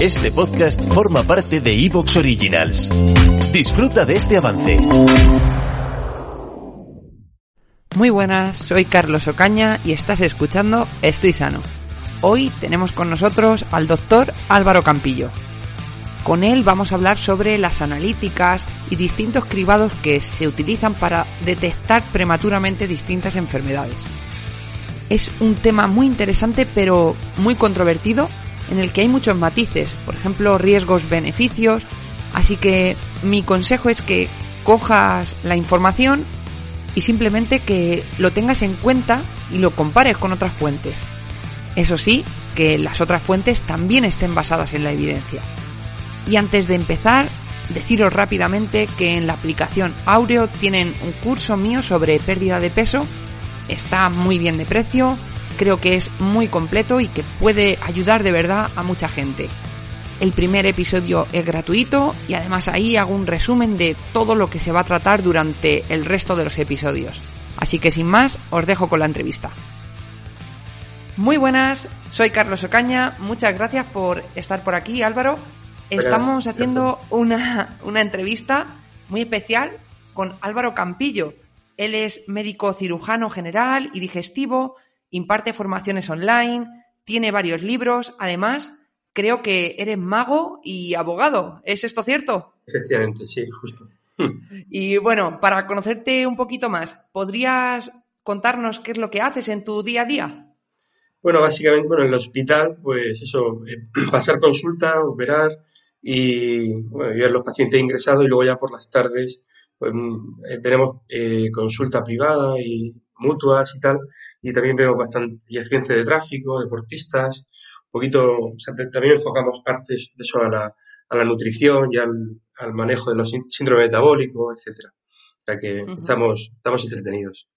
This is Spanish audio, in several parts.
Este podcast forma parte de Evox Originals. Disfruta de este avance. Muy buenas, soy Carlos Ocaña y estás escuchando Estoy Sano. Hoy tenemos con nosotros al doctor Álvaro Campillo. Con él vamos a hablar sobre las analíticas y distintos cribados que se utilizan para detectar prematuramente distintas enfermedades. Es un tema muy interesante pero muy controvertido en el que hay muchos matices, por ejemplo, riesgos, beneficios, así que mi consejo es que cojas la información y simplemente que lo tengas en cuenta y lo compares con otras fuentes. Eso sí, que las otras fuentes también estén basadas en la evidencia. Y antes de empezar, deciros rápidamente que en la aplicación Aureo tienen un curso mío sobre pérdida de peso. Está muy bien de precio, creo que es muy completo y que puede ayudar de verdad a mucha gente. El primer episodio es gratuito y además ahí hago un resumen de todo lo que se va a tratar durante el resto de los episodios. Así que sin más, os dejo con la entrevista. Muy buenas, soy Carlos Ocaña, muchas gracias por estar por aquí Álvaro. Estamos haciendo una, una entrevista muy especial con Álvaro Campillo. Él es médico cirujano general y digestivo, imparte formaciones online, tiene varios libros, además creo que eres mago y abogado. ¿Es esto cierto? Efectivamente, sí, justo. Y bueno, para conocerte un poquito más, ¿podrías contarnos qué es lo que haces en tu día a día? Bueno, básicamente, bueno, en el hospital, pues eso, eh, pasar consulta, operar y bueno, ver los pacientes ingresados y luego ya por las tardes, pues mm, eh, tenemos eh, consulta privada y mutuas y tal, y también veo bastante y accidentes de tráfico, deportistas, un poquito, o sea, también enfocamos partes de eso a la, a la nutrición y al, al manejo de los síndromes metabólicos, etcétera. O sea que estamos, estamos entretenidos.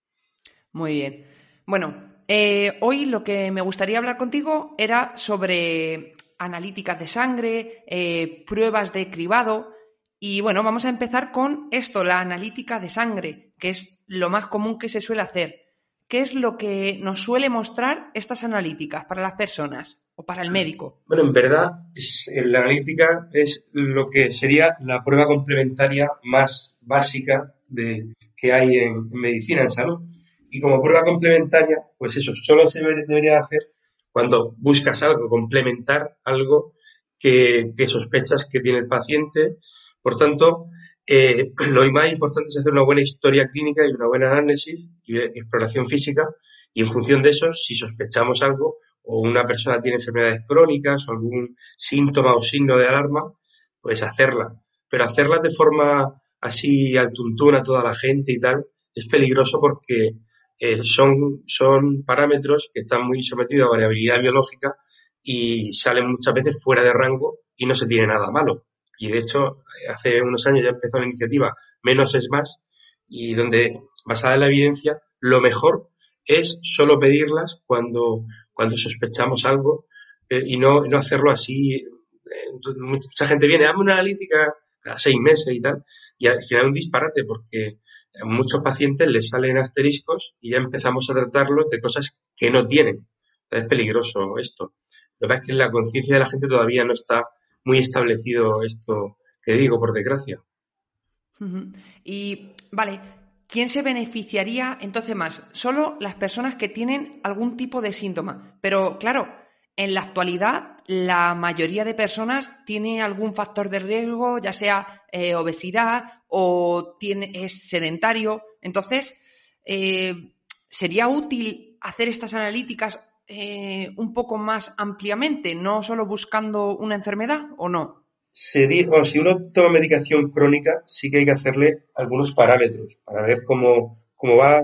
Muy bien. Bueno, eh, hoy lo que me gustaría hablar contigo era sobre analíticas de sangre, eh, pruebas de cribado. Y bueno, vamos a empezar con esto, la analítica de sangre, que es lo más común que se suele hacer. ¿Qué es lo que nos suele mostrar estas analíticas para las personas o para el médico? Bueno, en verdad, la analítica es lo que sería la prueba complementaria más básica de, que hay en, medicina, en salud. Y como prueba complementaria, pues eso, solo se debería hacer cuando buscas algo, complementar algo que, que sospechas que tiene el paciente. Por tanto, eh, lo más importante es hacer una buena historia clínica y una buena análisis y exploración física y en función de eso, si sospechamos algo o una persona tiene enfermedades crónicas o algún síntoma o signo de alarma, pues hacerla. Pero hacerla de forma así al tuntún a toda la gente y tal es peligroso porque eh, son, son parámetros que están muy sometidos a variabilidad biológica y salen muchas veces fuera de rango y no se tiene nada malo. Y de hecho, hace unos años ya empezó la iniciativa Menos es más, y donde, basada en la evidencia, lo mejor es solo pedirlas cuando, cuando sospechamos algo eh, y no, no hacerlo así. Eh, mucha gente viene, dame una analítica cada seis meses y tal, y al final un disparate porque a muchos pacientes les salen asteriscos y ya empezamos a tratarlos de cosas que no tienen. Es peligroso esto. Lo que pasa es que la conciencia de la gente todavía no está muy establecido esto que digo, por desgracia. Y, vale, ¿quién se beneficiaría entonces más? Solo las personas que tienen algún tipo de síntoma. Pero, claro, en la actualidad la mayoría de personas tiene algún factor de riesgo, ya sea eh, obesidad o es sedentario. Entonces, eh, ¿sería útil hacer estas analíticas eh, un poco más ampliamente, no solo buscando una enfermedad o no? Si uno toma medicación crónica, sí que hay que hacerle algunos parámetros para ver cómo, cómo va.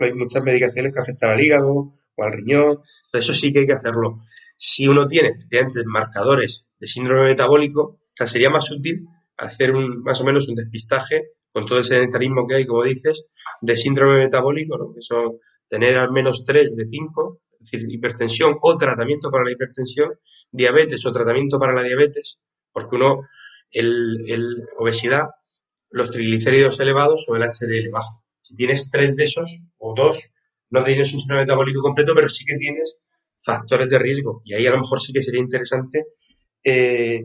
Hay muchas medicaciones que afectan al hígado o al riñón, eso sí que hay que hacerlo. si uno tiene marcadores de síndrome metabólico, sería más útil hacer un, más o menos un despistaje con todo el sedentarismo que hay, como dices, de síndrome metabólico, ¿no? que son tener al menos 3 de 5, es decir, hipertensión o tratamiento para la hipertensión, diabetes o tratamiento para la diabetes, porque uno, el, el obesidad, los triglicéridos elevados o el HDL bajo. Si tienes tres de esos o dos, no tienes un síndrome metabólico completo, pero sí que tienes factores de riesgo. Y ahí a lo mejor sí que sería interesante eh,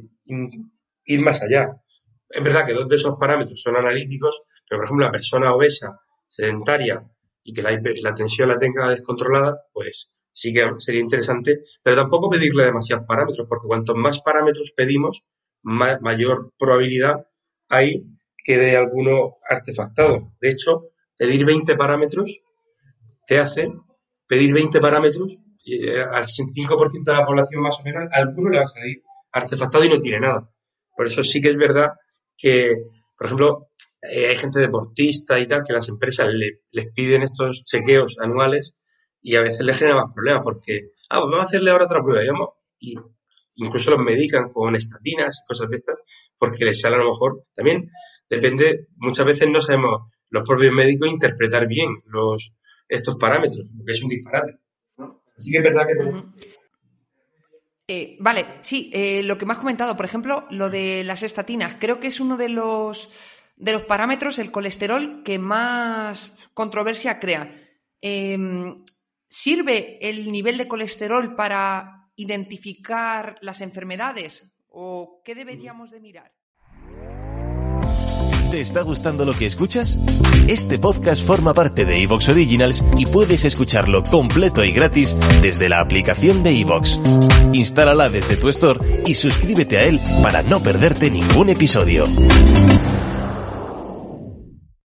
ir más allá. Es verdad que dos de esos parámetros son analíticos, pero por ejemplo la persona obesa, sedentaria y que la, tensión la tenga descontrolada, pues sí que sería interesante, pero tampoco pedirle demasiados parámetros, porque cuantos más parámetros pedimos, mayor probabilidad hay que de alguno artefactado. De hecho, pedir 20 parámetros te hace pedir 20 parámetros eh, al 65% de la población más o menos, alguno le va a salir artefactado y no tiene nada. Por eso sí que es verdad que, por ejemplo, eh, hay gente deportista y tal que las empresas les piden estos chequeos anuales y a veces les genera más problemas porque, ah, pues vamos a hacerle ahora otra prueba, digamos, y incluso los medican con estatinas y cosas de estas porque les sale a lo mejor. También depende, muchas veces no sabemos los propios médicos interpretar bien los estos parámetros, porque es un disparate. Así que es verdad que eh, vale, sí, eh, lo que me has comentado, por ejemplo, lo de las estatinas, creo que es uno de los, de los parámetros, el colesterol, que más controversia crea. Em, ¿Sirve el nivel de colesterol para identificar las enfermedades o qué deberíamos de mirar? ¿Te está gustando lo que escuchas? Este podcast forma parte de Evox Originals y puedes escucharlo completo y gratis desde la aplicación de Evox. Instálala desde tu store y suscríbete a él para no perderte ningún episodio.